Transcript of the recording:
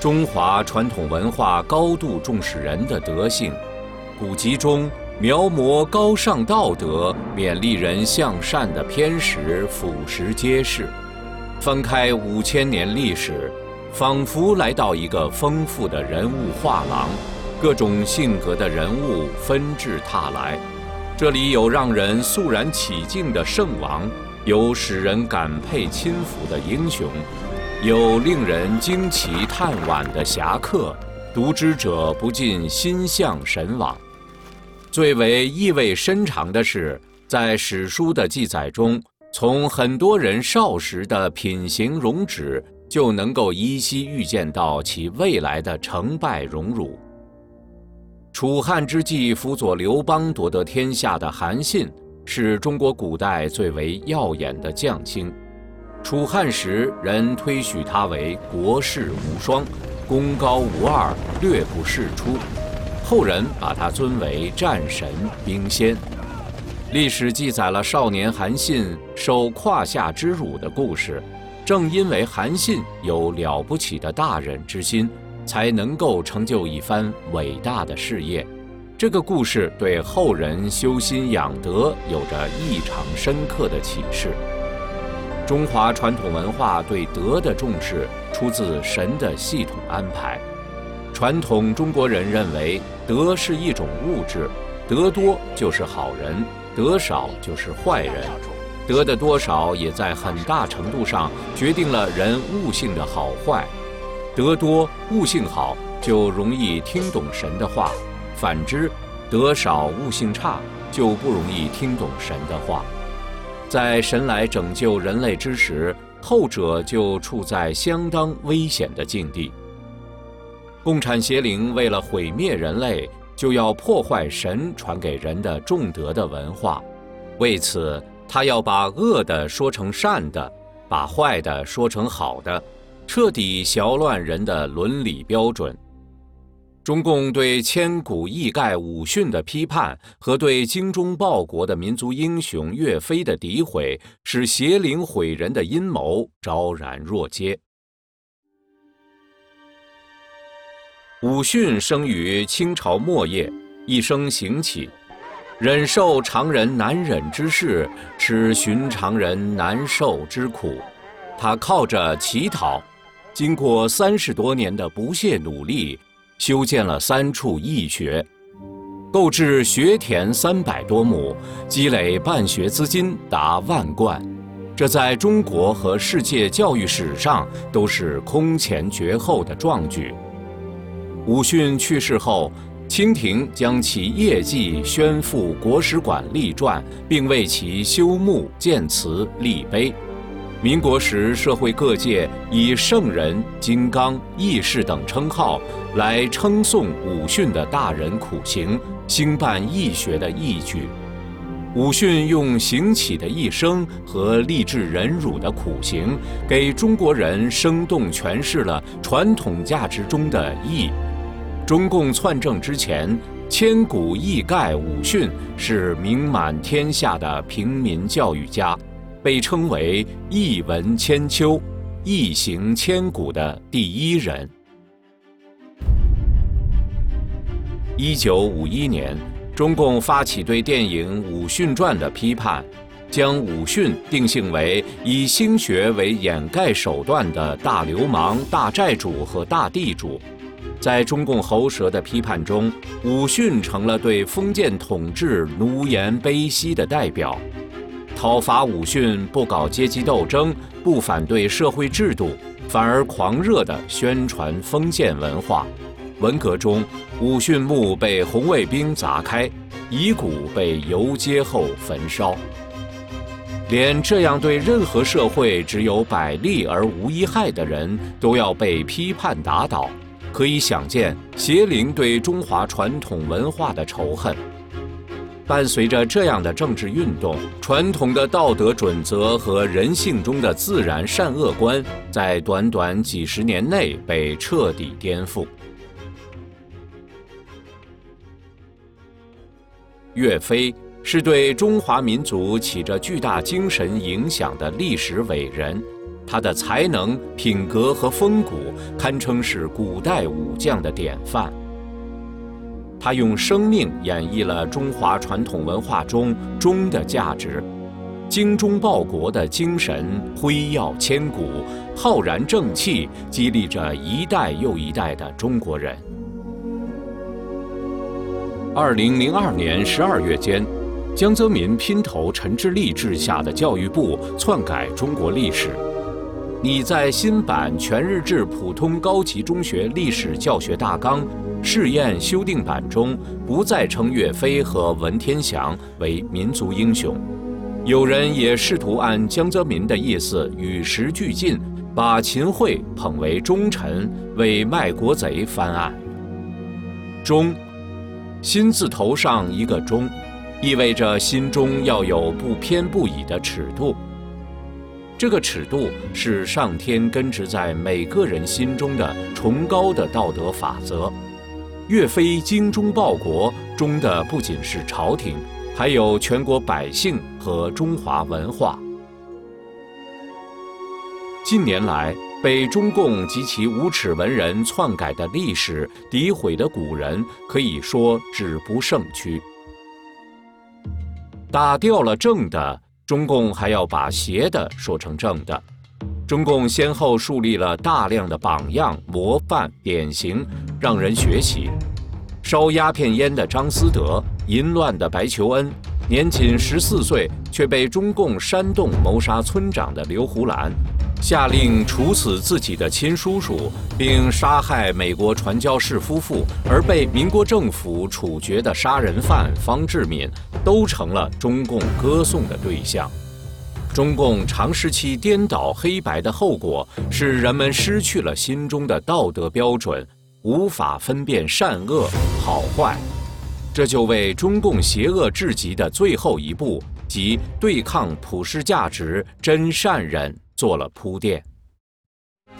中华传统文化高度重视人的德性，古籍中描摹高尚道德、勉励人向善的篇石俯拾皆是。翻开五千年历史，仿佛来到一个丰富的人物画廊，各种性格的人物纷至沓来。这里有让人肃然起敬的圣王，有使人感佩亲服的英雄。有令人惊奇叹惋的侠客，读之者不禁心向神往。最为意味深长的是，在史书的记载中，从很多人少时的品行容止，就能够依稀预见到其未来的成败荣辱。楚汉之际，辅佐刘邦夺得天下的韩信，是中国古代最为耀眼的将星。楚汉时，人推许他为国士无双，功高无二，略不世出；后人把他尊为战神、兵仙。历史记载了少年韩信受胯下之辱的故事。正因为韩信有了不起的大人之心，才能够成就一番伟大的事业。这个故事对后人修心养德有着异常深刻的启示。中华传统文化对德的重视，出自神的系统安排。传统中国人认为，德是一种物质，德多就是好人，德少就是坏人。德的多少也在很大程度上决定了人悟性的好坏。德多悟性好，就容易听懂神的话；反之，德少悟性差，就不容易听懂神的话。在神来拯救人类之时，后者就处在相当危险的境地。共产邪灵为了毁灭人类，就要破坏神传给人的重德的文化，为此，他要把恶的说成善的，把坏的说成好的，彻底淆乱人的伦理标准。中共对千古易盖武训的批判和对精忠报国的民族英雄岳飞的诋毁，使邪灵毁人的阴谋昭然若揭。武训生于清朝末叶，一生行乞，忍受常人难忍之事，吃寻常人难受之苦。他靠着乞讨，经过三十多年的不懈努力。修建了三处义学，购置学田三百多亩，积累办学资金达万贯，这在中国和世界教育史上都是空前绝后的壮举。武训去世后，清廷将其业绩宣赴国史馆立传，并为其修墓建祠立碑。民国时，社会各界以圣人、金刚、义士等称号来称颂武训的大人苦行、兴办义学的义举。武训用行乞的一生和励志忍辱的苦行，给中国人生动诠释了传统价值中的义。中共篡政之前，千古义盖武训是名满天下的平民教育家。被称为“一文千秋，一行千古”的第一人。一九五一年，中共发起对电影《武训传》的批判，将武训定性为以兴学为掩盖手段的大流氓、大债主和大地主。在中共喉舌的批判中，武训成了对封建统治奴颜卑膝的代表。讨伐武训，不搞阶级斗争，不反对社会制度，反而狂热地宣传封建文化。文革中，武训墓被红卫兵砸开，遗骨被游街后焚烧。连这样对任何社会只有百利而无一害的人都要被批判打倒，可以想见邪灵对中华传统文化的仇恨。伴随着这样的政治运动，传统的道德准则和人性中的自然善恶观，在短短几十年内被彻底颠覆。岳飞是对中华民族起着巨大精神影响的历史伟人，他的才能、品格和风骨堪称是古代武将的典范。他用生命演绎了中华传统文化中忠的价值，精忠报国的精神辉耀千古，浩然正气激励着一代又一代的中国人。二零零二年十二月间。江泽民拼头陈志立治下的教育部篡改中国历史，拟在新版全日制普通高级中学历史教学大纲试验修订版中，不再称岳飞和文天祥为民族英雄。有人也试图按江泽民的意思与时俱进，把秦桧捧为忠臣，为卖国贼翻案。忠，心字头上一个忠。意味着心中要有不偏不倚的尺度，这个尺度是上天根植在每个人心中的崇高的道德法则。岳飞精忠报国，忠的不仅是朝廷，还有全国百姓和中华文化。近年来，被中共及其无耻文人篡改的历史、诋毁的古人，可以说止不胜屈。打掉了正的，中共还要把邪的说成正的。中共先后树立了大量的榜样、模范、典型，让人学习。烧鸦片烟的张思德，淫乱的白求恩，年仅十四岁却被中共煽动谋杀村长的刘胡兰。下令处死自己的亲叔叔，并杀害美国传教士夫妇而被民国政府处决的杀人犯方志敏，都成了中共歌颂的对象。中共长时期颠倒黑白的后果是人们失去了心中的道德标准，无法分辨善恶好坏。这就为中共邪恶至极的最后一步，即对抗普世价值真善人。做了铺垫。